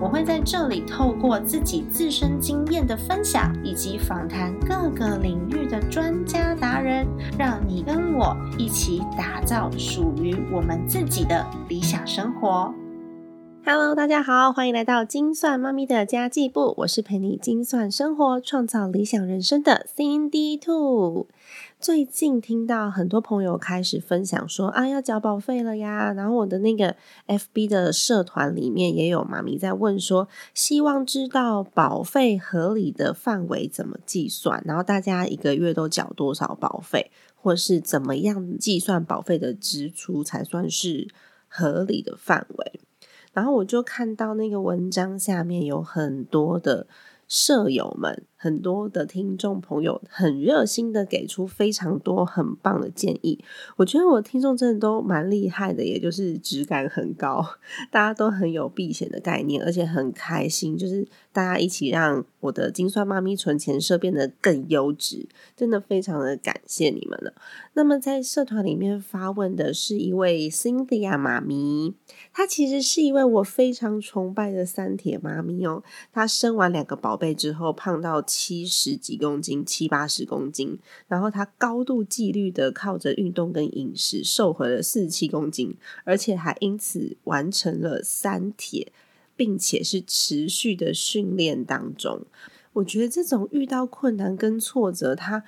我会在这里透过自己自身经验的分享，以及访谈各个领域的专家达人，让你跟我一起打造属于我们自己的理想生活。Hello，大家好，欢迎来到精算妈咪的家计部，我是陪你精算生活、创造理想人生的 Cindy Two。最近听到很多朋友开始分享说啊，要交保费了呀，然后我的那个 FB 的社团里面也有妈咪在问说，希望知道保费合理的范围怎么计算，然后大家一个月都缴多少保费，或是怎么样计算保费的支出才算是合理的范围。然后我就看到那个文章下面有很多的舍友们。很多的听众朋友很热心的给出非常多很棒的建议，我觉得我听众真的都蛮厉害的，也就是质感很高，大家都很有避险的概念，而且很开心，就是大家一起让我的精算妈咪存钱社变得更优质，真的非常的感谢你们了。那么在社团里面发问的是一位 Cynthia 妈咪，她其实是一位我非常崇拜的三铁妈咪哦，她生完两个宝贝之后胖到。七十几公斤，七八十公斤，然后他高度纪律的靠着运动跟饮食瘦回了四十七公斤，而且还因此完成了三铁，并且是持续的训练当中。我觉得这种遇到困难跟挫折，他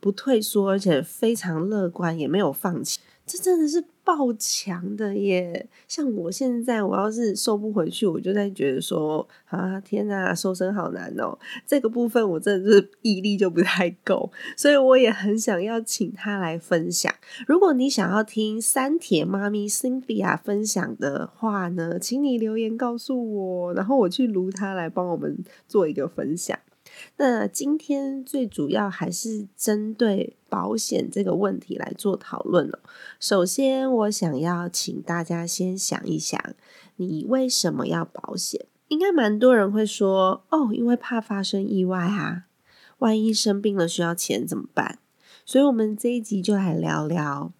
不退缩，而且非常乐观，也没有放弃。这真的是爆强的耶！像我现在，我要是瘦不回去，我就在觉得说啊，天哪，瘦身好难哦。这个部分我真的是毅力就不太够，所以我也很想要请他来分享。如果你想要听三铁妈咪 Cynthia 分享的话呢，请你留言告诉我，然后我去撸他来帮我们做一个分享。那今天最主要还是针对保险这个问题来做讨论哦。首先，我想要请大家先想一想，你为什么要保险？应该蛮多人会说，哦，因为怕发生意外啊，万一生病了需要钱怎么办？所以，我们这一集就来聊聊，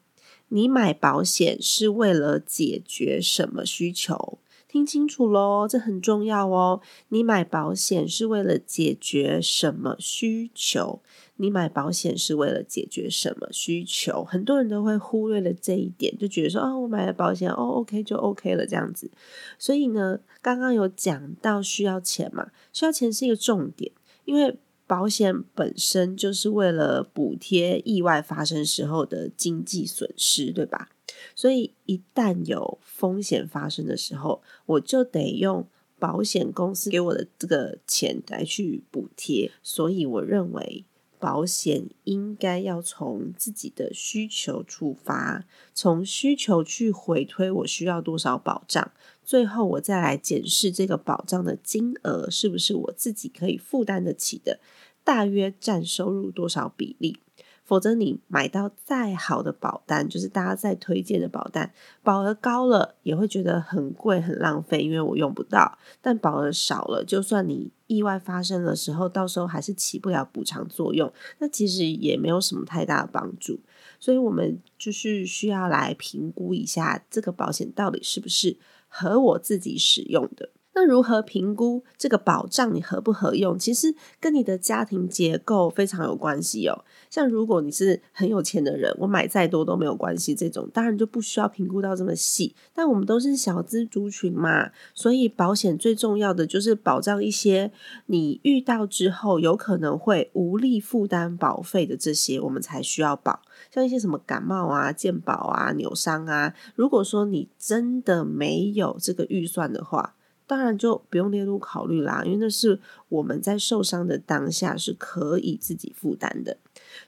你买保险是为了解决什么需求？听清楚喽，这很重要哦。你买保险是为了解决什么需求？你买保险是为了解决什么需求？很多人都会忽略了这一点，就觉得说，哦，我买了保险，哦，OK 就 OK 了这样子。所以呢，刚刚有讲到需要钱嘛？需要钱是一个重点，因为保险本身就是为了补贴意外发生时候的经济损失，对吧？所以，一旦有风险发生的时候，我就得用保险公司给我的这个钱来去补贴。所以，我认为保险应该要从自己的需求出发，从需求去回推我需要多少保障，最后我再来检视这个保障的金额是不是我自己可以负担得起的，大约占收入多少比例。否则，你买到再好的保单，就是大家在推荐的保单，保额高了也会觉得很贵、很浪费，因为我用不到；但保额少了，就算你意外发生的时候，到时候还是起不了补偿作用，那其实也没有什么太大的帮助。所以，我们就是需要来评估一下这个保险到底是不是合我自己使用的。那如何评估这个保障你合不合用？其实跟你的家庭结构非常有关系哦。像如果你是很有钱的人，我买再多都没有关系，这种当然就不需要评估到这么细。但我们都是小资族群嘛，所以保险最重要的就是保障一些你遇到之后有可能会无力负担保费的这些，我们才需要保。像一些什么感冒啊、健保啊、扭伤啊，如果说你真的没有这个预算的话。当然就不用列入考虑啦，因为那是我们在受伤的当下是可以自己负担的，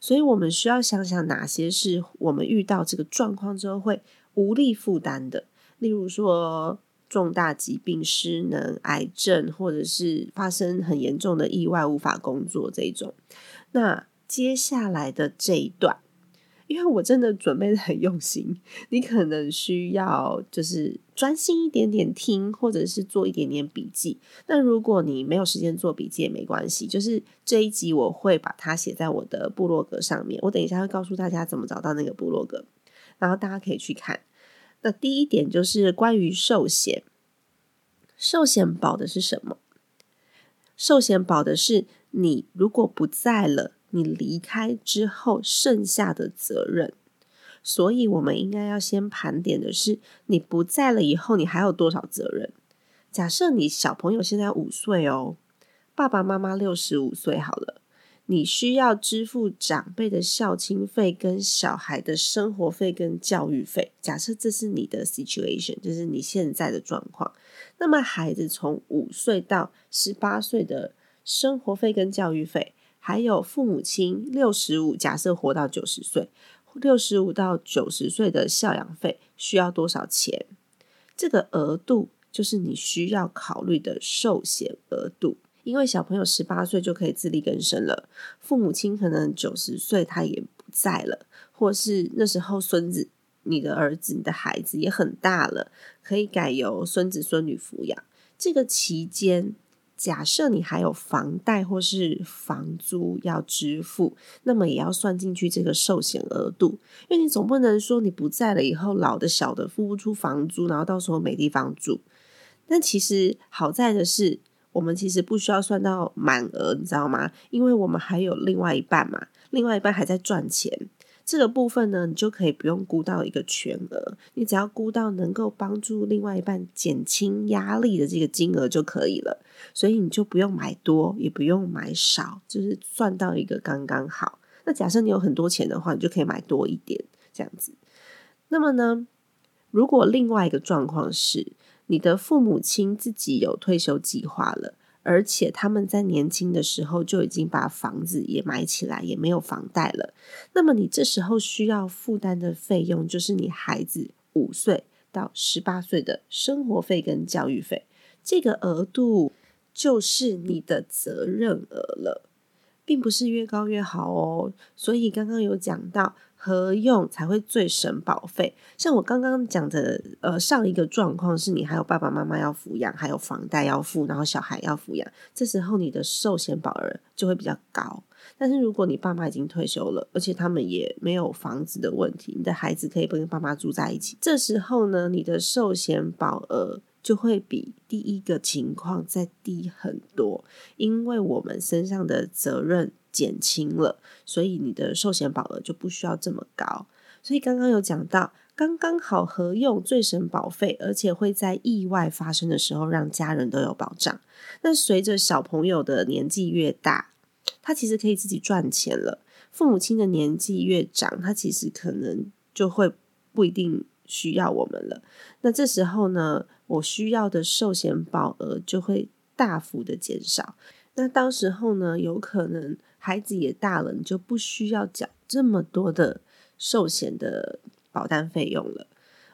所以我们需要想想哪些是我们遇到这个状况之后会无力负担的，例如说重大疾病、失能、癌症，或者是发生很严重的意外无法工作这种。那接下来的这一段因为我真的准备的很用心，你可能需要就是专心一点点听，或者是做一点点笔记。那如果你没有时间做笔记也没关系，就是这一集我会把它写在我的部落格上面，我等一下会告诉大家怎么找到那个部落格，然后大家可以去看。那第一点就是关于寿险，寿险保的是什么？寿险保的是你如果不在了。你离开之后剩下的责任，所以我们应该要先盘点的是，你不在了以后，你还有多少责任？假设你小朋友现在五岁哦，爸爸妈妈六十五岁好了，你需要支付长辈的孝亲费、跟小孩的生活费、跟教育费。假设这是你的 situation，就是你现在的状况，那么孩子从五岁到十八岁的生活费跟教育费。还有父母亲六十五，假设活到九十岁，六十五到九十岁的孝养费需要多少钱？这个额度就是你需要考虑的寿险额度。因为小朋友十八岁就可以自力更生了，父母亲可能九十岁他也不在了，或是那时候孙子、你的儿子、你的孩子也很大了，可以改由孙子孙女抚养。这个期间。假设你还有房贷或是房租要支付，那么也要算进去这个寿险额度，因为你总不能说你不在了以后，老的小的付不出房租，然后到时候没地方住。但其实好在的是，我们其实不需要算到满额，你知道吗？因为我们还有另外一半嘛，另外一半还在赚钱。这个部分呢，你就可以不用估到一个全额，你只要估到能够帮助另外一半减轻压力的这个金额就可以了。所以你就不用买多，也不用买少，就是算到一个刚刚好。那假设你有很多钱的话，你就可以买多一点这样子。那么呢，如果另外一个状况是你的父母亲自己有退休计划了。而且他们在年轻的时候就已经把房子也买起来，也没有房贷了。那么你这时候需要负担的费用，就是你孩子五岁到十八岁的生活费跟教育费，这个额度就是你的责任额了，并不是越高越好哦。所以刚刚有讲到。合用才会最省保费。像我刚刚讲的，呃，上一个状况是你还有爸爸妈妈要抚养，还有房贷要付，然后小孩要抚养，这时候你的寿险保额就会比较高。但是如果你爸妈已经退休了，而且他们也没有房子的问题，你的孩子可以不跟爸妈住在一起，这时候呢，你的寿险保额就会比第一个情况再低很多，因为我们身上的责任。减轻了，所以你的寿险保额就不需要这么高。所以刚刚有讲到，刚刚好合用最省保费，而且会在意外发生的时候让家人都有保障。那随着小朋友的年纪越大，他其实可以自己赚钱了。父母亲的年纪越长，他其实可能就会不一定需要我们了。那这时候呢，我需要的寿险保额就会大幅的减少。那到时候呢，有可能。孩子也大了，你就不需要缴这么多的寿险的保单费用了。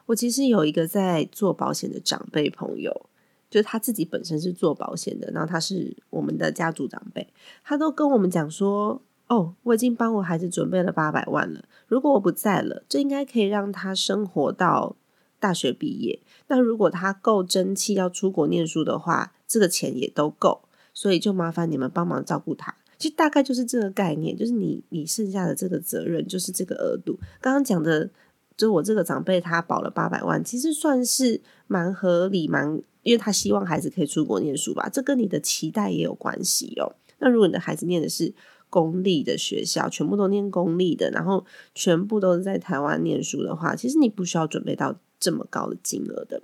我其实有一个在做保险的长辈朋友，就是他自己本身是做保险的，然后他是我们的家族长辈，他都跟我们讲说：“哦，我已经帮我孩子准备了八百万了，如果我不在了，这应该可以让他生活到大学毕业。那如果他够争气要出国念书的话，这个钱也都够，所以就麻烦你们帮忙照顾他。”其实大概就是这个概念，就是你你剩下的这个责任就是这个额度。刚刚讲的，就我这个长辈他保了八百万，其实算是蛮合理，蛮因为他希望孩子可以出国念书吧，这跟你的期待也有关系哦。那如果你的孩子念的是公立的学校，全部都念公立的，然后全部都是在台湾念书的话，其实你不需要准备到这么高的金额的。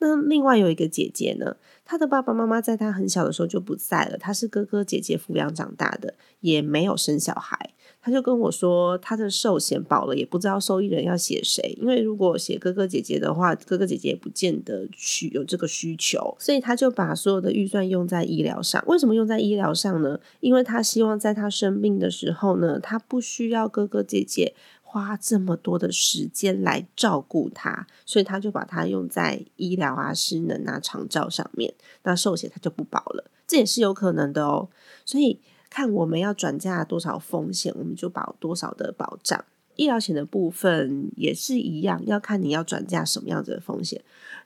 那另外有一个姐姐呢，他的爸爸妈妈在他很小的时候就不在了，他是哥哥姐姐抚养长大的，也没有生小孩。他就跟我说，他的寿险保了，也不知道受益人要写谁，因为如果写哥哥姐姐的话，哥哥姐姐也不见得需有这个需求，所以他就把所有的预算用在医疗上。为什么用在医疗上呢？因为他希望在他生病的时候呢，他不需要哥哥姐姐。花这么多的时间来照顾他，所以他就把它用在医疗啊、失能啊、长照上面。那寿险他就不保了，这也是有可能的哦。所以看我们要转嫁多少风险，我们就保多少的保障。医疗险的部分也是一样，要看你要转嫁什么样子的风险。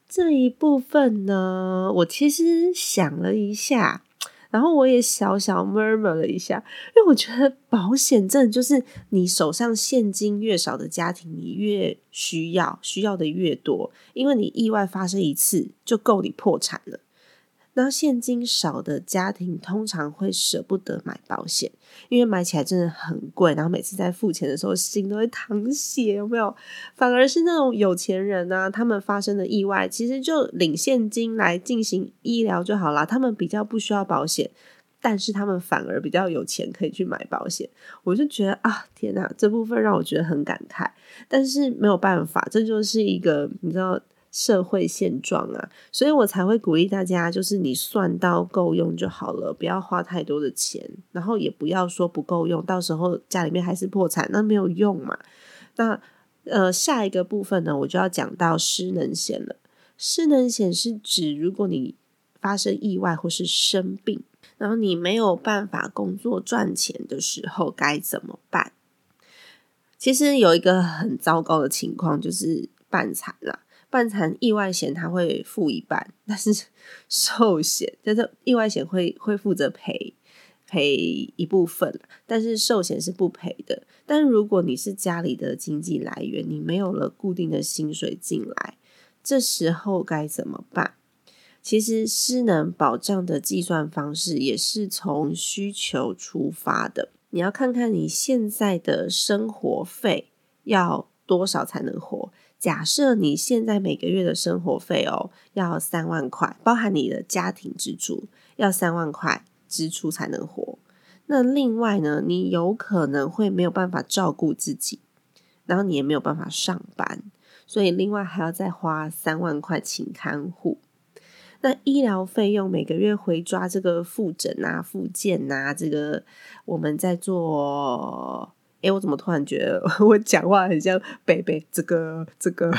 这一部分呢，我其实想了一下。然后我也小小 murmur 了一下，因为我觉得保险证就是你手上现金越少的家庭，你越需要，需要的越多，因为你意外发生一次就够你破产了。那现金少的家庭通常会舍不得买保险，因为买起来真的很贵，然后每次在付钱的时候心都会淌血，有没有？反而是那种有钱人呢，他们发生的意外，其实就领现金来进行医疗就好啦，他们比较不需要保险，但是他们反而比较有钱可以去买保险。我就觉得啊，天哪，这部分让我觉得很感慨，但是没有办法，这就是一个你知道。社会现状啊，所以我才会鼓励大家，就是你算到够用就好了，不要花太多的钱，然后也不要说不够用，到时候家里面还是破产，那没有用嘛。那呃，下一个部分呢，我就要讲到失能险了。失能险是指如果你发生意外或是生病，然后你没有办法工作赚钱的时候该怎么办？其实有一个很糟糕的情况，就是半残了。半残意外险它会付一半，但是 寿险就是意外险会会负责赔赔一部分，但是寿险是不赔的。但如果你是家里的经济来源，你没有了固定的薪水进来，这时候该怎么办？其实失能保障的计算方式也是从需求出发的，你要看看你现在的生活费要多少才能活。假设你现在每个月的生活费哦要三万块，包含你的家庭支出要三万块支出才能活。那另外呢，你有可能会没有办法照顾自己，然后你也没有办法上班，所以另外还要再花三万块请看护。那医疗费用每个月回抓这个复诊啊、复健啊，这个我们在做。哎，我怎么突然觉得 我讲话很像贝贝？这个这个，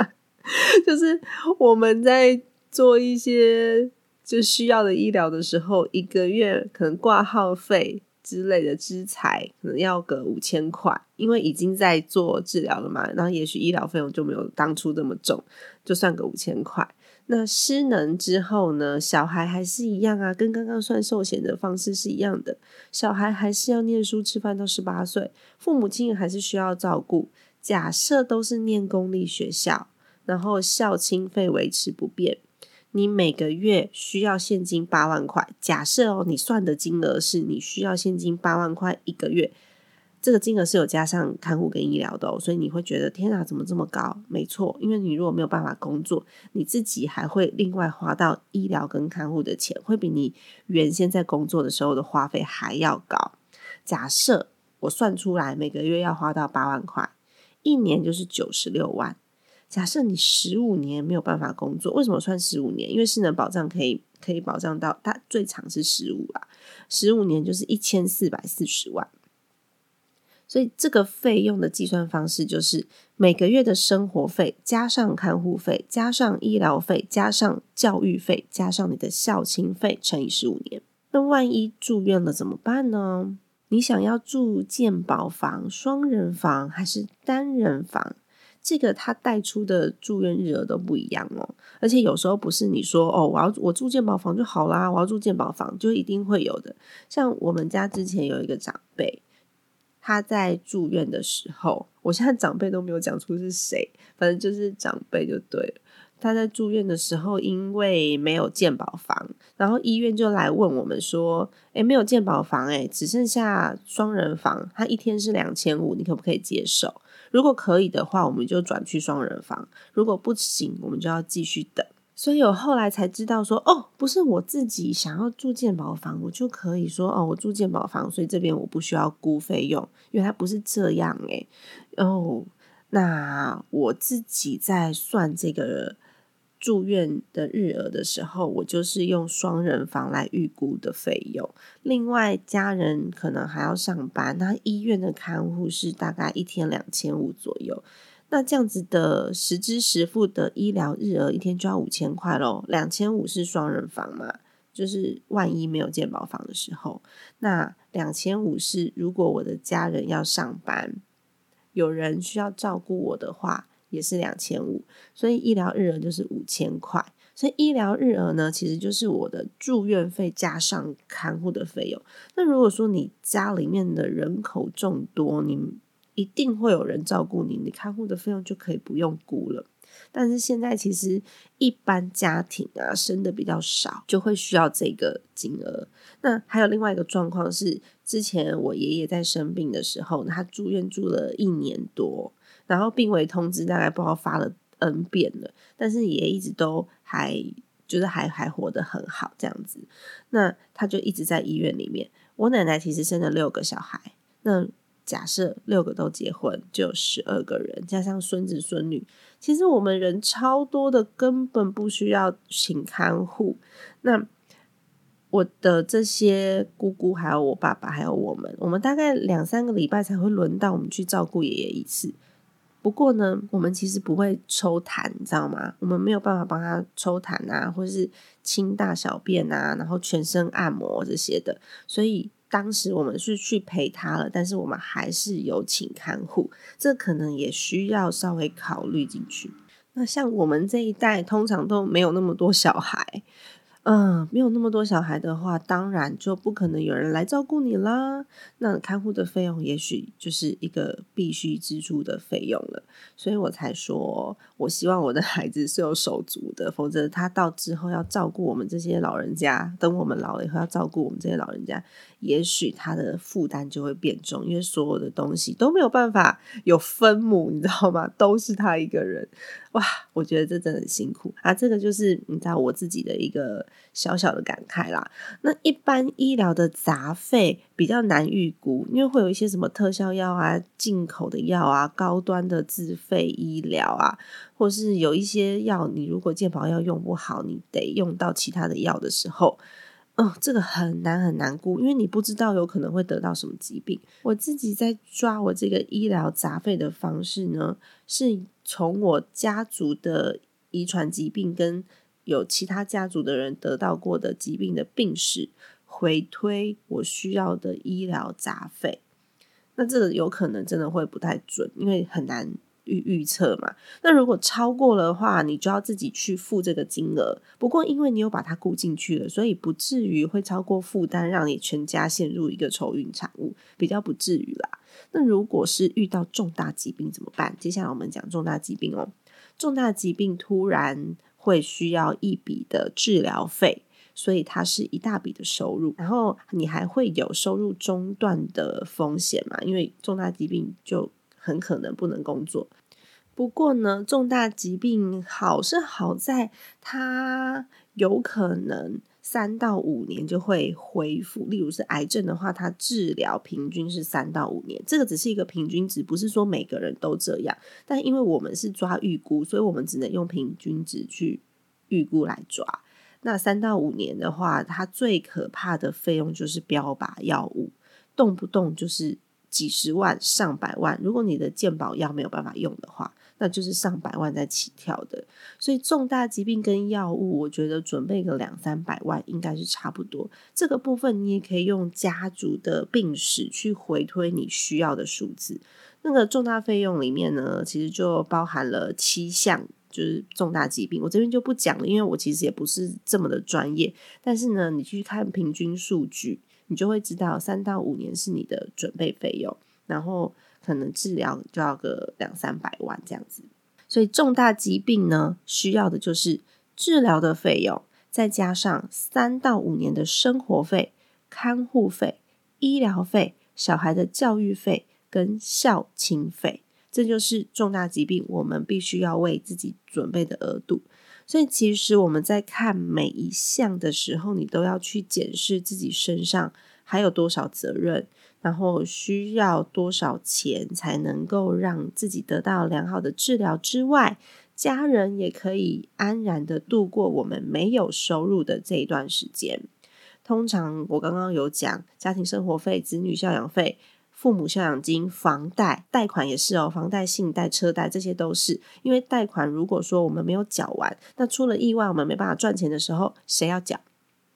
就是我们在做一些就需要的医疗的时候，一个月可能挂号费之类的支财可能要个五千块，因为已经在做治疗了嘛，然后也许医疗费用就没有当初这么重，就算个五千块。那失能之后呢？小孩还是一样啊，跟刚刚算寿险的方式是一样的。小孩还是要念书、吃饭到十八岁，父母亲还是需要照顾。假设都是念公立学校，然后校清费维持不变，你每个月需要现金八万块。假设哦，你算的金额是你需要现金八万块一个月。这个金额是有加上看护跟医疗的，所以你会觉得天啊，怎么这么高？没错，因为你如果没有办法工作，你自己还会另外花到医疗跟看护的钱，会比你原先在工作的时候的花费还要高。假设我算出来每个月要花到八万块，一年就是九十六万。假设你十五年没有办法工作，为什么算十五年？因为失能保障可以可以保障到它最长是十五啊，十五年就是一千四百四十万。所以这个费用的计算方式就是每个月的生活费加上看护费加上医疗费加上教育费加上你的校庆费乘以十五年。那万一住院了怎么办呢？你想要住健保房、双人房还是单人房？这个他带出的住院日额都不一样哦。而且有时候不是你说哦，我要我住健保房就好啦，我要住健保房就一定会有的。像我们家之前有一个长辈。他在住院的时候，我现在长辈都没有讲出是谁，反正就是长辈就对了。他在住院的时候，因为没有健保房，然后医院就来问我们说：“诶，没有健保房，诶，只剩下双人房，他一天是两千五，你可不可以接受？如果可以的话，我们就转去双人房；如果不行，我们就要继续等。”所以我后来才知道说，哦，不是我自己想要住健保房，我就可以说，哦，我住健保房，所以这边我不需要估费用，因为它不是这样诶。哦，那我自己在算这个住院的日额的时候，我就是用双人房来预估的费用。另外，家人可能还要上班，那医院的看护是大概一天两千五左右。那这样子的实支实付的医疗日额一天就要五千块喽，两千五是双人房嘛，就是万一没有健保房的时候，那两千五是如果我的家人要上班，有人需要照顾我的话，也是两千五，所以医疗日额就是五千块。所以医疗日额呢，其实就是我的住院费加上看护的费用。那如果说你家里面的人口众多，你一定会有人照顾你，你看护的费用就可以不用估了。但是现在其实一般家庭啊生的比较少，就会需要这个金额。那还有另外一个状况是，之前我爷爷在生病的时候，他住院住了一年多，然后病危通知大概不知道发了 N 遍了，但是爷爷一直都还就是还还活得很好这样子。那他就一直在医院里面。我奶奶其实生了六个小孩，那假设六个都结婚，就有十二个人，加上孙子孙女。其实我们人超多的，根本不需要请看护。那我的这些姑姑，还有我爸爸，还有我们，我们大概两三个礼拜才会轮到我们去照顾爷爷一次。不过呢，我们其实不会抽痰，你知道吗？我们没有办法帮他抽痰啊，或是清大小便啊，然后全身按摩这些的。所以当时我们是去陪他了，但是我们还是有请看护，这可能也需要稍微考虑进去。那像我们这一代，通常都没有那么多小孩。嗯，没有那么多小孩的话，当然就不可能有人来照顾你啦。那看护的费用也许就是一个必须支出的费用了，所以我才说，我希望我的孩子是有手足的，否则他到之后要照顾我们这些老人家，等我们老了以后要照顾我们这些老人家，也许他的负担就会变重，因为所有的东西都没有办法有分母，你知道吗？都是他一个人。哇，我觉得这真的很辛苦啊！这个就是你知道我自己的一个小小的感慨啦。那一般医疗的杂费比较难预估，因为会有一些什么特效药啊、进口的药啊、高端的自费医疗啊，或是有一些药，你如果健保药用不好，你得用到其他的药的时候。哦，这个很难很难估，因为你不知道有可能会得到什么疾病。我自己在抓我这个医疗杂费的方式呢，是从我家族的遗传疾病跟有其他家族的人得到过的疾病的病史回推我需要的医疗杂费。那这个有可能真的会不太准，因为很难。预预测嘛，那如果超过的话，你就要自己去付这个金额。不过因为你有把它估进去了，所以不至于会超过负担，让你全家陷入一个愁云惨雾，比较不至于啦。那如果是遇到重大疾病怎么办？接下来我们讲重大疾病哦。重大疾病突然会需要一笔的治疗费，所以它是一大笔的收入。然后你还会有收入中断的风险嘛？因为重大疾病就。很可能不能工作。不过呢，重大疾病好是好在它有可能三到五年就会恢复。例如是癌症的话，它治疗平均是三到五年，这个只是一个平均值，不是说每个人都这样。但因为我们是抓预估，所以我们只能用平均值去预估来抓。那三到五年的话，它最可怕的费用就是标靶药物，动不动就是。几十万、上百万，如果你的健保药没有办法用的话，那就是上百万在起跳的。所以重大疾病跟药物，我觉得准备个两三百万应该是差不多。这个部分你也可以用家族的病史去回推你需要的数字。那个重大费用里面呢，其实就包含了七项，就是重大疾病。我这边就不讲了，因为我其实也不是这么的专业。但是呢，你去看平均数据。你就会知道，三到五年是你的准备费用，然后可能治疗就要个两三百万这样子。所以重大疾病呢，需要的就是治疗的费用，再加上三到五年的生活费、看护费、医疗费、小孩的教育费跟孝亲费，这就是重大疾病我们必须要为自己准备的额度。所以，其实我们在看每一项的时候，你都要去检视自己身上还有多少责任，然后需要多少钱才能够让自己得到良好的治疗之外，家人也可以安然的度过我们没有收入的这一段时间。通常我刚刚有讲家庭生活费、子女孝养费。父母孝养金、房贷、贷款也是哦，房贷、信贷、车贷这些都是。因为贷款如果说我们没有缴完，那出了意外我们没办法赚钱的时候，谁要缴？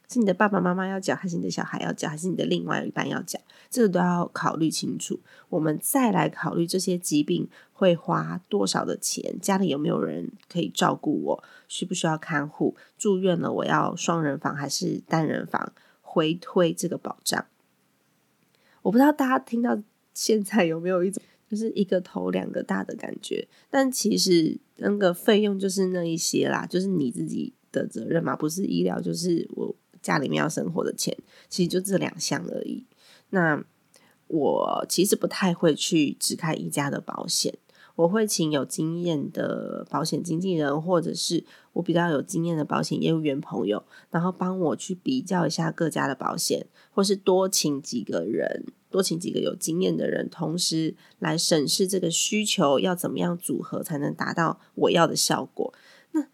是你的爸爸妈妈要缴，还是你的小孩要缴，还是你的另外一半要缴？这个都要考虑清楚。我们再来考虑这些疾病会花多少的钱，家里有没有人可以照顾我，需不需要看护？住院了，我要双人房还是单人房？回推这个保障。我不知道大家听到现在有没有一种就是一个头两个大的感觉，但其实那个费用就是那一些啦，就是你自己的责任嘛，不是医疗，就是我家里面要生活的钱，其实就这两项而已。那我其实不太会去只开一家的保险。我会请有经验的保险经纪人，或者是我比较有经验的保险业务员朋友，然后帮我去比较一下各家的保险，或是多请几个人，多请几个有经验的人，同时来审视这个需求要怎么样组合才能达到我要的效果。那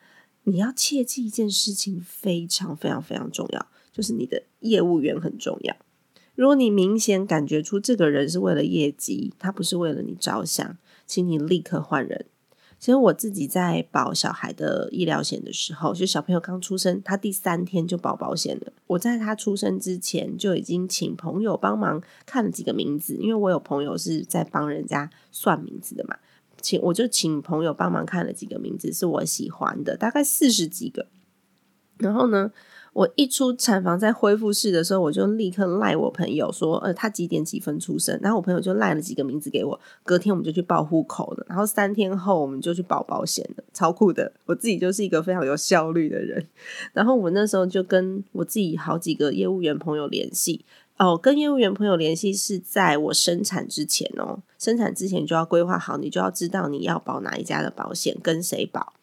你要切记一件事情，非常非常非常重要，就是你的业务员很重要。如果你明显感觉出这个人是为了业绩，他不是为了你着想。请你立刻换人。其实我自己在保小孩的医疗险的时候，就小朋友刚出生，他第三天就保保险了。我在他出生之前就已经请朋友帮忙看了几个名字，因为我有朋友是在帮人家算名字的嘛，请我就请朋友帮忙看了几个名字是我喜欢的，大概四十几个。然后呢？我一出产房在恢复室的时候，我就立刻赖我朋友说，呃，他几点几分出生？然后我朋友就赖了几个名字给我，隔天我们就去报户口了。然后三天后我们就去保保险了，超酷的！我自己就是一个非常有效率的人。然后我那时候就跟我自己好几个业务员朋友联系，哦，跟业务员朋友联系是在我生产之前哦，生产之前就要规划好，你就要知道你要保哪一家的保险，跟谁保。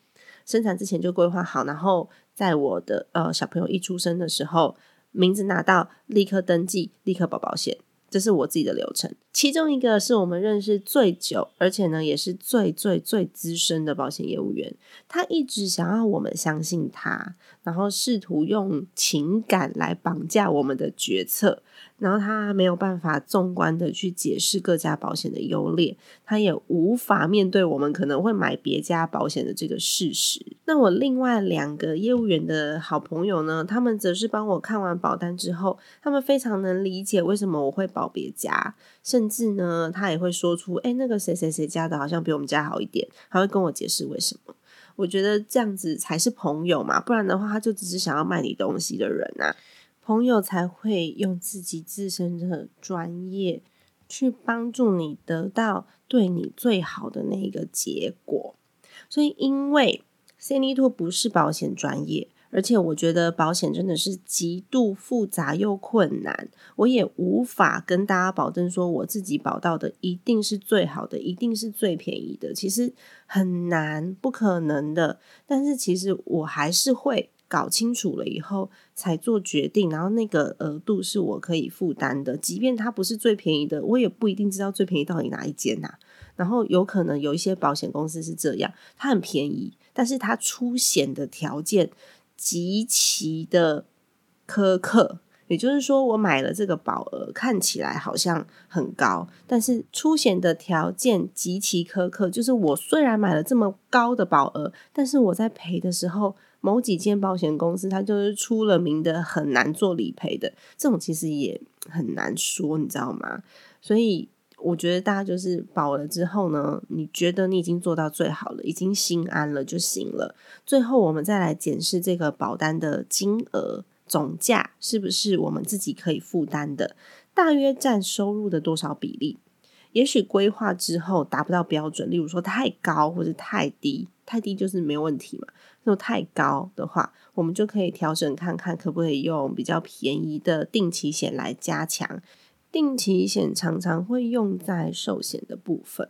生产之前就规划好，然后。在我的呃小朋友一出生的时候，名字拿到，立刻登记，立刻保保险，这是我自己的流程。其中一个是我们认识最久，而且呢也是最最最资深的保险业务员，他一直想要我们相信他，然后试图用情感来绑架我们的决策。然后他没有办法纵观的去解释各家保险的优劣，他也无法面对我们可能会买别家保险的这个事实。那我另外两个业务员的好朋友呢，他们则是帮我看完保单之后，他们非常能理解为什么我会保别家，甚甚至呢，他也会说出，哎，那个谁谁谁家的好像比我们家好一点，他会跟我解释为什么。我觉得这样子才是朋友嘛，不然的话，他就只是想要卖你东西的人啊。朋友才会用自己自身的专业去帮助你得到对你最好的那一个结果。所以，因为 c n Two 不是保险专业，而且我觉得保险真的是极度复杂又困难，我也无法跟大家保证说我自己保到的一定是最好的，一定是最便宜的。其实很难，不可能的。但是，其实我还是会。搞清楚了以后才做决定，然后那个额度是我可以负担的，即便它不是最便宜的，我也不一定知道最便宜到底哪一间呐。然后有可能有一些保险公司是这样，它很便宜，但是它出险的条件极其的苛刻。也就是说，我买了这个保额看起来好像很高，但是出险的条件极其苛刻。就是我虽然买了这么高的保额，但是我在赔的时候。某几间保险公司，它就是出了名的很难做理赔的，这种其实也很难说，你知道吗？所以我觉得大家就是保了之后呢，你觉得你已经做到最好了，已经心安了就行了。最后我们再来检视这个保单的金额总价是不是我们自己可以负担的，大约占收入的多少比例？也许规划之后达不到标准，例如说太高或者太低，太低就是没有问题嘛。如果太高的话，我们就可以调整看看，可不可以用比较便宜的定期险来加强。定期险常常会用在寿险的部分，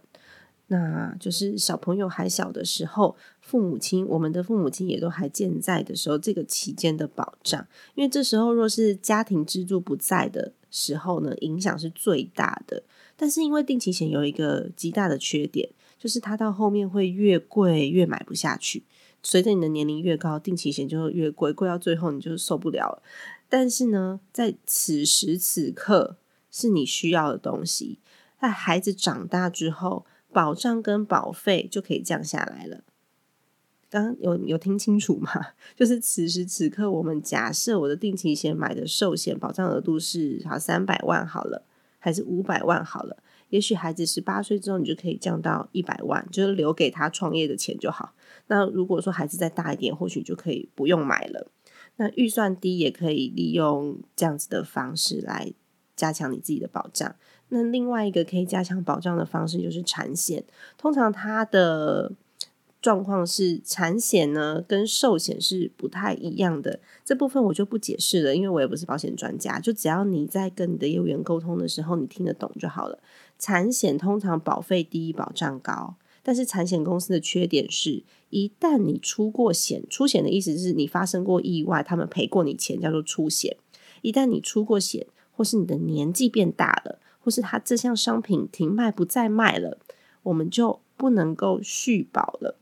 那就是小朋友还小的时候，父母亲我们的父母亲也都还健在的时候，这个期间的保障。因为这时候若是家庭支柱不在的时候呢，影响是最大的。但是因为定期险有一个极大的缺点，就是它到后面会越贵越买不下去。随着你的年龄越高，定期险就越贵，贵到最后你就受不了了。但是呢，在此时此刻是你需要的东西。在孩子长大之后，保障跟保费就可以降下来了。刚有有听清楚吗？就是此时此刻，我们假设我的定期险买的寿险保障额度是好三百万好了，还是五百万好了？也许孩子十八岁之后，你就可以降到一百万，就是留给他创业的钱就好。那如果说孩子再大一点，或许就可以不用买了。那预算低也可以利用这样子的方式来加强你自己的保障。那另外一个可以加强保障的方式就是产险，通常它的状况是产险呢跟寿险是不太一样的，这部分我就不解释了，因为我也不是保险专家。就只要你在跟你的业务员沟通的时候，你听得懂就好了。产险通常保费低，保障高。但是产险公司的缺点是，一旦你出过险，出险的意思是你发生过意外，他们赔过你钱，叫做出险。一旦你出过险，或是你的年纪变大了，或是他这项商品停卖不再卖了，我们就不能够续保了。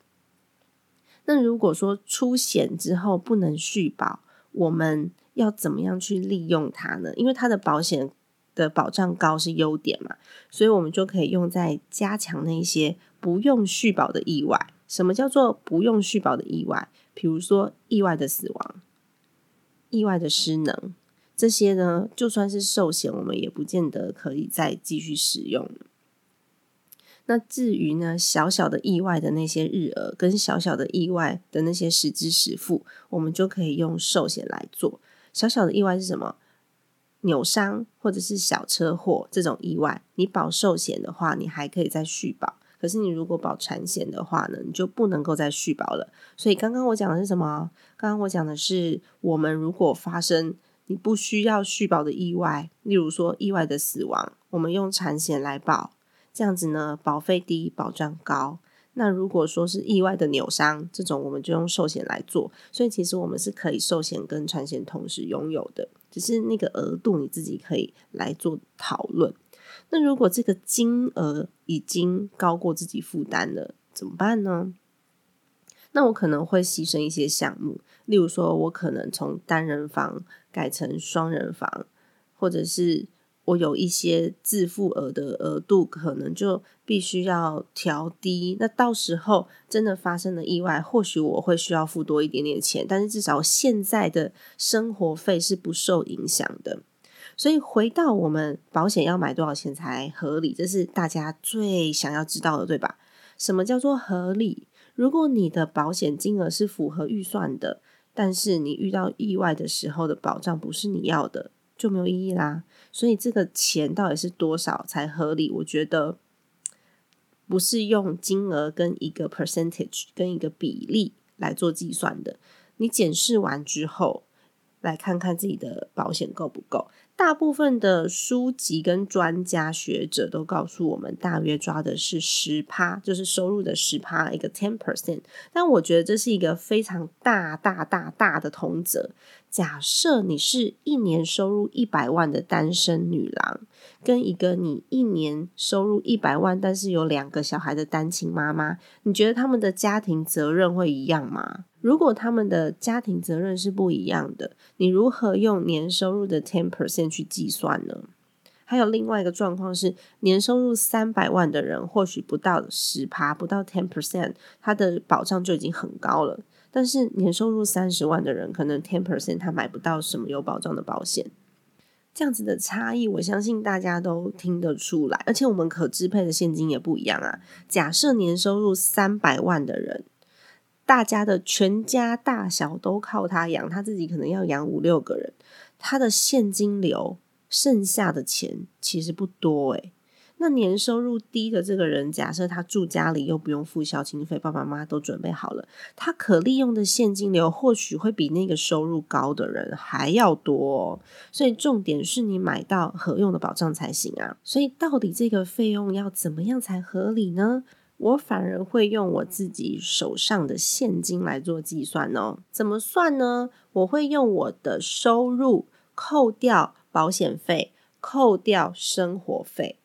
那如果说出险之后不能续保，我们要怎么样去利用它呢？因为它的保险的保障高是优点嘛，所以我们就可以用在加强那些。不用续保的意外，什么叫做不用续保的意外？比如说意外的死亡、意外的失能，这些呢，就算是寿险，我们也不见得可以再继续使用。那至于呢，小小的意外的那些日额，跟小小的意外的那些实支实付，我们就可以用寿险来做。小小的意外是什么？扭伤或者是小车祸这种意外，你保寿险的话，你还可以再续保。可是你如果保产险的话呢，你就不能够再续保了。所以刚刚我讲的是什么？刚刚我讲的是，我们如果发生你不需要续保的意外，例如说意外的死亡，我们用产险来保，这样子呢，保费低，保障高。那如果说是意外的扭伤，这种我们就用寿险来做。所以其实我们是可以寿险跟产险同时拥有的，只是那个额度你自己可以来做讨论。那如果这个金额已经高过自己负担了，怎么办呢？那我可能会牺牲一些项目，例如说，我可能从单人房改成双人房，或者是我有一些自付额的额度，可能就必须要调低。那到时候真的发生了意外，或许我会需要付多一点点钱，但是至少现在的生活费是不受影响的。所以回到我们保险要买多少钱才合理，这是大家最想要知道的，对吧？什么叫做合理？如果你的保险金额是符合预算的，但是你遇到意外的时候的保障不是你要的，就没有意义啦。所以这个钱到底是多少才合理？我觉得不是用金额跟一个 percentage 跟一个比例来做计算的。你检视完之后，来看看自己的保险够不够。大部分的书籍跟专家学者都告诉我们，大约抓的是十趴，就是收入的十趴，一个 ten percent。但我觉得这是一个非常大大大大的同则。假设你是一年收入一百万的单身女郎，跟一个你一年收入一百万但是有两个小孩的单亲妈妈，你觉得他们的家庭责任会一样吗？如果他们的家庭责任是不一样的，你如何用年收入的 ten percent 去计算呢？还有另外一个状况是，年收入三百万的人，或许不到十趴，不到 ten percent，他的保障就已经很高了。但是年收入三十万的人，可能 ten percent 他买不到什么有保障的保险，这样子的差异，我相信大家都听得出来。而且我们可支配的现金也不一样啊。假设年收入三百万的人，大家的全家大小都靠他养，他自己可能要养五六个人，他的现金流剩下的钱其实不多诶。那年收入低的这个人，假设他住家里又不用付孝亲费，爸爸妈妈都准备好了，他可利用的现金流或许会比那个收入高的人还要多。所以重点是你买到合用的保障才行啊。所以到底这个费用要怎么样才合理呢？我反而会用我自己手上的现金来做计算哦。怎么算呢？我会用我的收入扣掉保险费，扣掉生活费。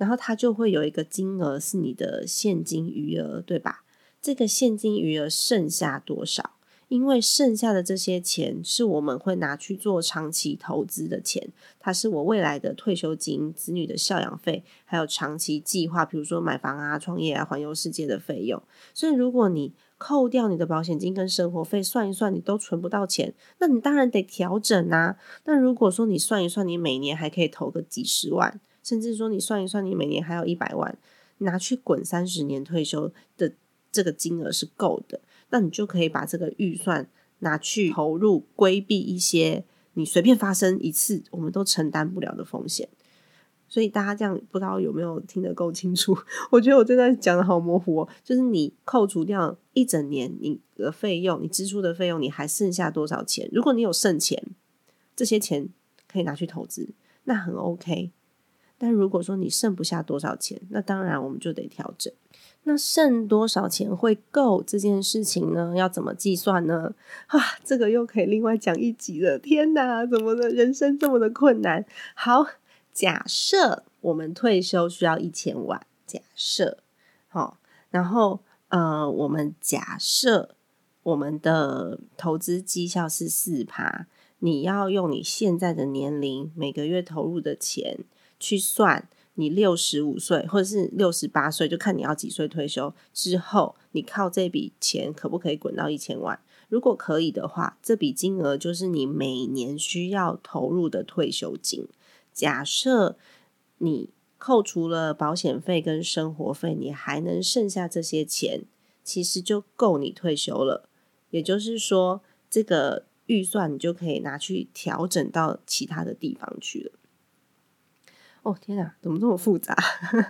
然后它就会有一个金额是你的现金余额，对吧？这个现金余额剩下多少？因为剩下的这些钱是我们会拿去做长期投资的钱，它是我未来的退休金、子女的孝养费，还有长期计划，比如说买房啊、创业啊、环游世界的费用。所以如果你扣掉你的保险金跟生活费，算一算你都存不到钱，那你当然得调整啊。那如果说你算一算，你每年还可以投个几十万，甚至说你算一算，你每年还有一百万，拿去滚三十年退休的这个金额是够的，那你就可以把这个预算拿去投入，规避一些你随便发生一次我们都承担不了的风险。所以大家这样不知道有没有听得够清楚？我觉得我这段讲的好模糊哦。就是你扣除掉一整年你的费用，你支出的费用，你还剩下多少钱？如果你有剩钱，这些钱可以拿去投资，那很 OK。但如果说你剩不下多少钱，那当然我们就得调整。那剩多少钱会够这件事情呢？要怎么计算呢？啊，这个又可以另外讲一集了。天哪，怎么的人生这么的困难？好。假设我们退休需要一千万，假设好，然后呃，我们假设我们的投资绩效是四趴，你要用你现在的年龄每个月投入的钱去算，你六十五岁或者是六十八岁，就看你要几岁退休之后，你靠这笔钱可不可以滚到一千万？如果可以的话，这笔金额就是你每年需要投入的退休金。假设你扣除了保险费跟生活费，你还能剩下这些钱，其实就够你退休了。也就是说，这个预算你就可以拿去调整到其他的地方去了。哦，天哪，怎么这么复杂？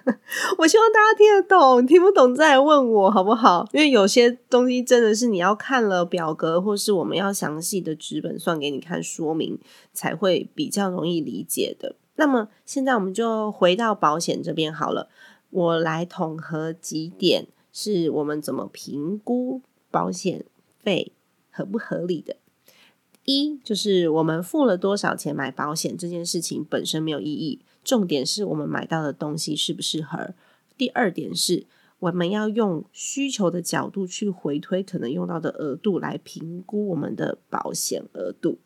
我希望大家听得懂，听不懂再来问我好不好？因为有些东西真的是你要看了表格，或是我们要详细的纸本算给你看说明，才会比较容易理解的。那么现在我们就回到保险这边好了，我来统合几点，是我们怎么评估保险费合不合理的。一就是我们付了多少钱买保险这件事情本身没有意义。重点是我们买到的东西适不适合。第二点是，我们要用需求的角度去回推可能用到的额度来评估我们的保险额度。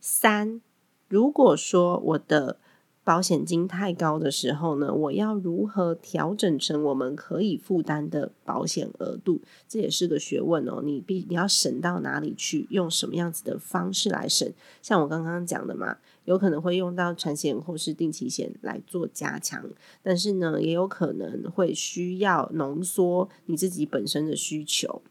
三，如果说我的保险金太高的时候呢，我要如何调整成我们可以负担的保险额度？这也是个学问哦。你必你要省到哪里去？用什么样子的方式来省？像我刚刚讲的嘛，有可能会用到产险或是定期险来做加强，但是呢，也有可能会需要浓缩你自己本身的需求。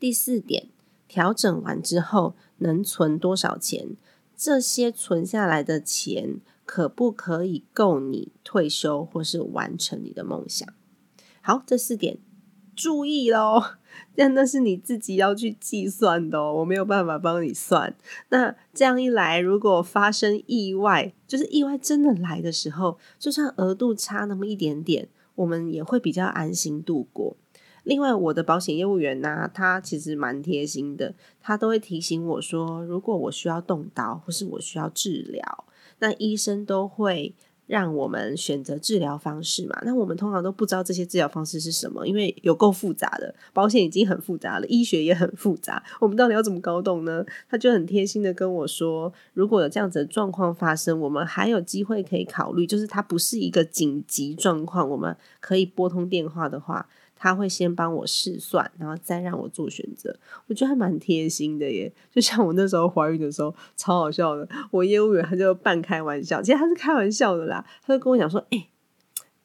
第四点，调整完之后能存多少钱？这些存下来的钱。可不可以够你退休或是完成你的梦想？好，这四点注意喽，但那是你自己要去计算的哦，我没有办法帮你算。那这样一来，如果发生意外，就是意外真的来的时候，就算额度差那么一点点，我们也会比较安心度过。另外，我的保险业务员呢，他其实蛮贴心的，他都会提醒我说，如果我需要动刀或是我需要治疗。那医生都会让我们选择治疗方式嘛？那我们通常都不知道这些治疗方式是什么，因为有够复杂的，保险已经很复杂了，医学也很复杂，我们到底要怎么搞懂呢？他就很贴心的跟我说，如果有这样子的状况发生，我们还有机会可以考虑，就是它不是一个紧急状况，我们可以拨通电话的话。他会先帮我试算，然后再让我做选择。我觉得还蛮贴心的耶。就像我那时候怀孕的时候，超好笑的。我业务员他就半开玩笑，其实他是开玩笑的啦。他就跟我讲说：“哎，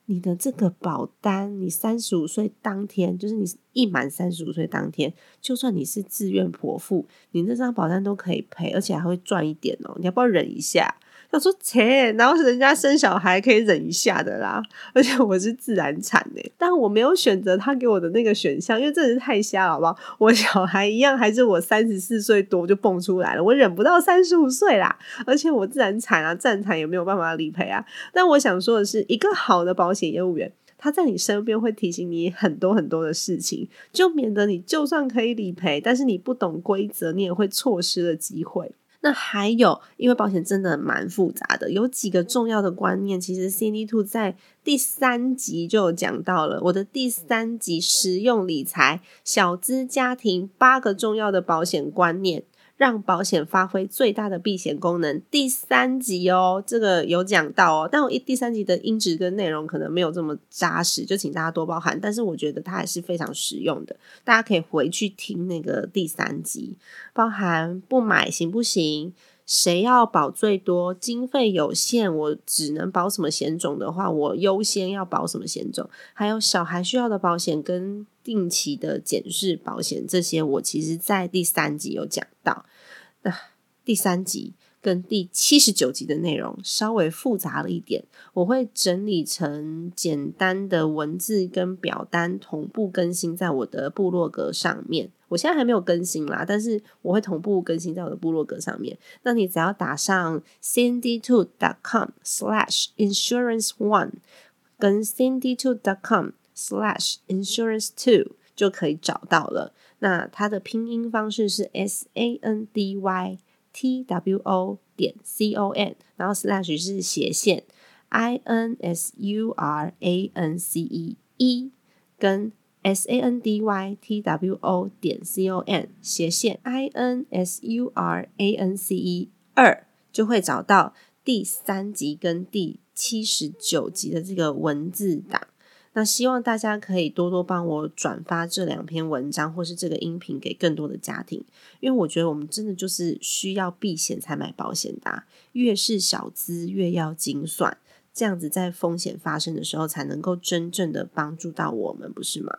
你的这个保单，你三十五岁当天，就是你一满三十五岁当天，就算你是自愿剖腹，你那张保单都可以赔，而且还会赚一点哦。你要不要忍一下？”他说：“切，然后人家生小孩可以忍一下的啦，而且我是自然产的，但我没有选择他给我的那个选项，因为真的是太瞎了，好不好？我小孩一样，还是我三十四岁多就蹦出来了，我忍不到三十五岁啦，而且我自然产啊，自产也没有办法理赔啊。但我想说的是，一个好的保险业务员，他在你身边会提醒你很多很多的事情，就免得你就算可以理赔，但是你不懂规则，你也会错失了机会。”那还有，因为保险真的蛮复杂的，有几个重要的观念，其实 C D Two 在第三集就有讲到了。我的第三集实用理财小资家庭八个重要的保险观念，让保险发挥最大的避险功能。第三集哦，这个有讲到哦，但我一第三集的音质跟内容可能没有这么扎实，就请大家多包涵。但是我觉得它还是非常实用的，大家可以回去听那个第三集，包含不买行不行？谁要保最多？经费有限，我只能保什么险种的话，我优先要保什么险种？还有小孩需要的保险跟定期的检视保险，这些我其实在第三集有讲到。那第三集。跟第七十九集的内容稍微复杂了一点，我会整理成简单的文字跟表单同步更新在我的部落格上面。我现在还没有更新啦，但是我会同步更新在我的部落格上面。那你只要打上 cindy two dot com slash insurance one 跟 cindy two dot com slash insurance two 就可以找到了。那它的拼音方式是 s a n d y。T w o 点 c o n，然后 slash 是斜线，i n s u r a n c e 一跟 s a n d y t w o 点 c o n 斜线 i n s u r a n c e 二，就会找到第三集跟第七十九集的这个文字档。那希望大家可以多多帮我转发这两篇文章，或是这个音频给更多的家庭，因为我觉得我们真的就是需要避险才买保险的，越是小资越要精算，这样子在风险发生的时候才能够真正的帮助到我们，不是吗？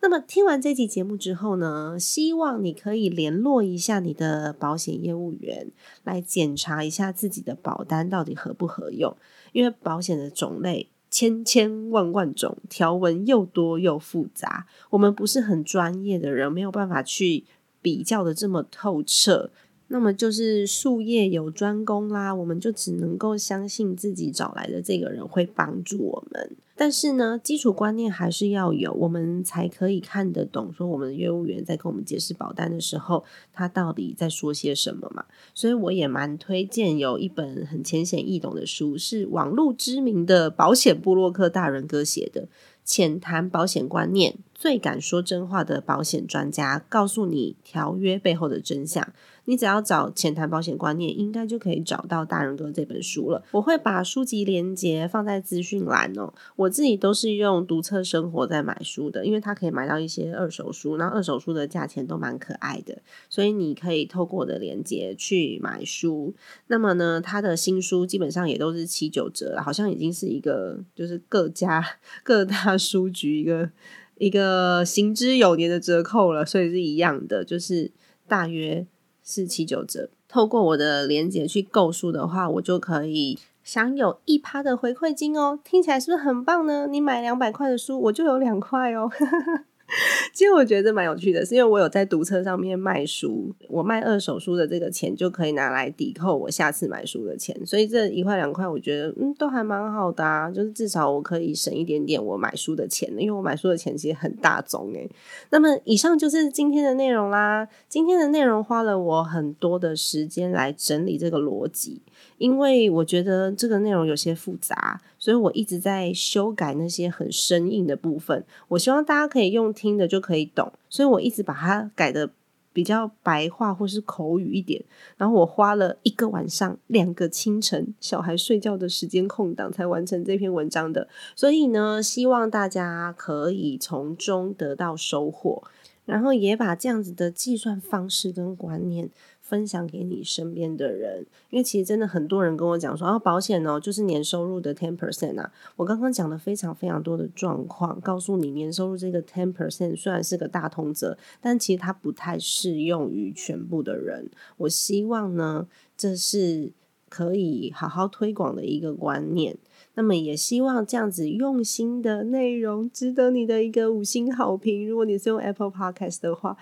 那么听完这期节目之后呢，希望你可以联络一下你的保险业务员，来检查一下自己的保单到底合不合用，因为保险的种类。千千万万种条纹又多又复杂，我们不是很专业的人，没有办法去比较的这么透彻。那么就是术业有专攻啦，我们就只能够相信自己找来的这个人会帮助我们。但是呢，基础观念还是要有，我们才可以看得懂。说我们的业务员在跟我们解释保单的时候，他到底在说些什么嘛？所以我也蛮推荐有一本很浅显易懂的书，是网络知名的保险布洛克大人哥写的。浅谈保险观念，最敢说真话的保险专家，告诉你条约背后的真相。你只要找浅谈保险观念，应该就可以找到大人哥这本书了。我会把书籍连接放在资讯栏哦。我自己都是用独册生活在买书的，因为它可以买到一些二手书，然后二手书的价钱都蛮可爱的，所以你可以透过我的连接去买书。那么呢，他的新书基本上也都是七九折，好像已经是一个就是各家各大。书局一个一个行之有年的折扣了，所以是一样的，就是大约是七九折。透过我的链接去购书的话，我就可以享有一趴的回馈金哦。听起来是不是很棒呢？你买两百块的书，我就有两块哦。其实我觉得蛮有趣的，是因为我有在读册上面卖书，我卖二手书的这个钱就可以拿来抵扣我下次买书的钱，所以这一块两块，我觉得嗯都还蛮好的啊，就是至少我可以省一点点我买书的钱，因为我买书的钱其实很大宗诶。那么以上就是今天的内容啦，今天的内容花了我很多的时间来整理这个逻辑。因为我觉得这个内容有些复杂，所以我一直在修改那些很生硬的部分。我希望大家可以用听的就可以懂，所以我一直把它改的比较白话或是口语一点。然后我花了一个晚上、两个清晨，小孩睡觉的时间空档才完成这篇文章的。所以呢，希望大家可以从中得到收获，然后也把这样子的计算方式跟观念。分享给你身边的人，因为其实真的很多人跟我讲说，啊，保险哦，就是年收入的 ten percent 啊。我刚刚讲了非常非常多的状况，告诉你年收入这个 ten percent 虽然是个大通则，但其实它不太适用于全部的人。我希望呢，这是可以好好推广的一个观念。那么也希望这样子用心的内容，值得你的一个五星好评。如果你是用 Apple Podcast 的话。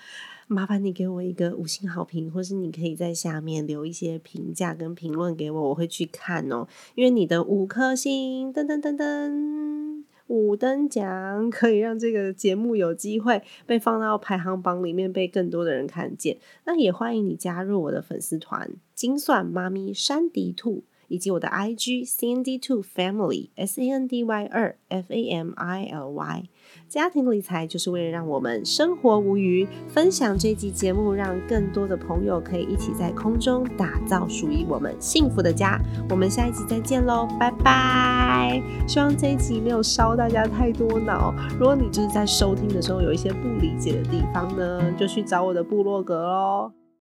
麻烦你给我一个五星好评，或是你可以在下面留一些评价跟评论给我，我会去看哦。因为你的五颗星，噔噔噔噔，五等奖可以让这个节目有机会被放到排行榜里面，被更多的人看见。那也欢迎你加入我的粉丝团“精算妈咪山迪兔”。以及我的 IG C N D Two Family S A N D Y 二 F A M I L Y。家庭理财就是为了让我们生活无虞。分享这集节目，让更多的朋友可以一起在空中打造属于我们幸福的家。我们下一集再见喽，拜拜！希望这一集没有烧大家太多脑。如果你就是在收听的时候有一些不理解的地方呢，就去找我的部落格喽。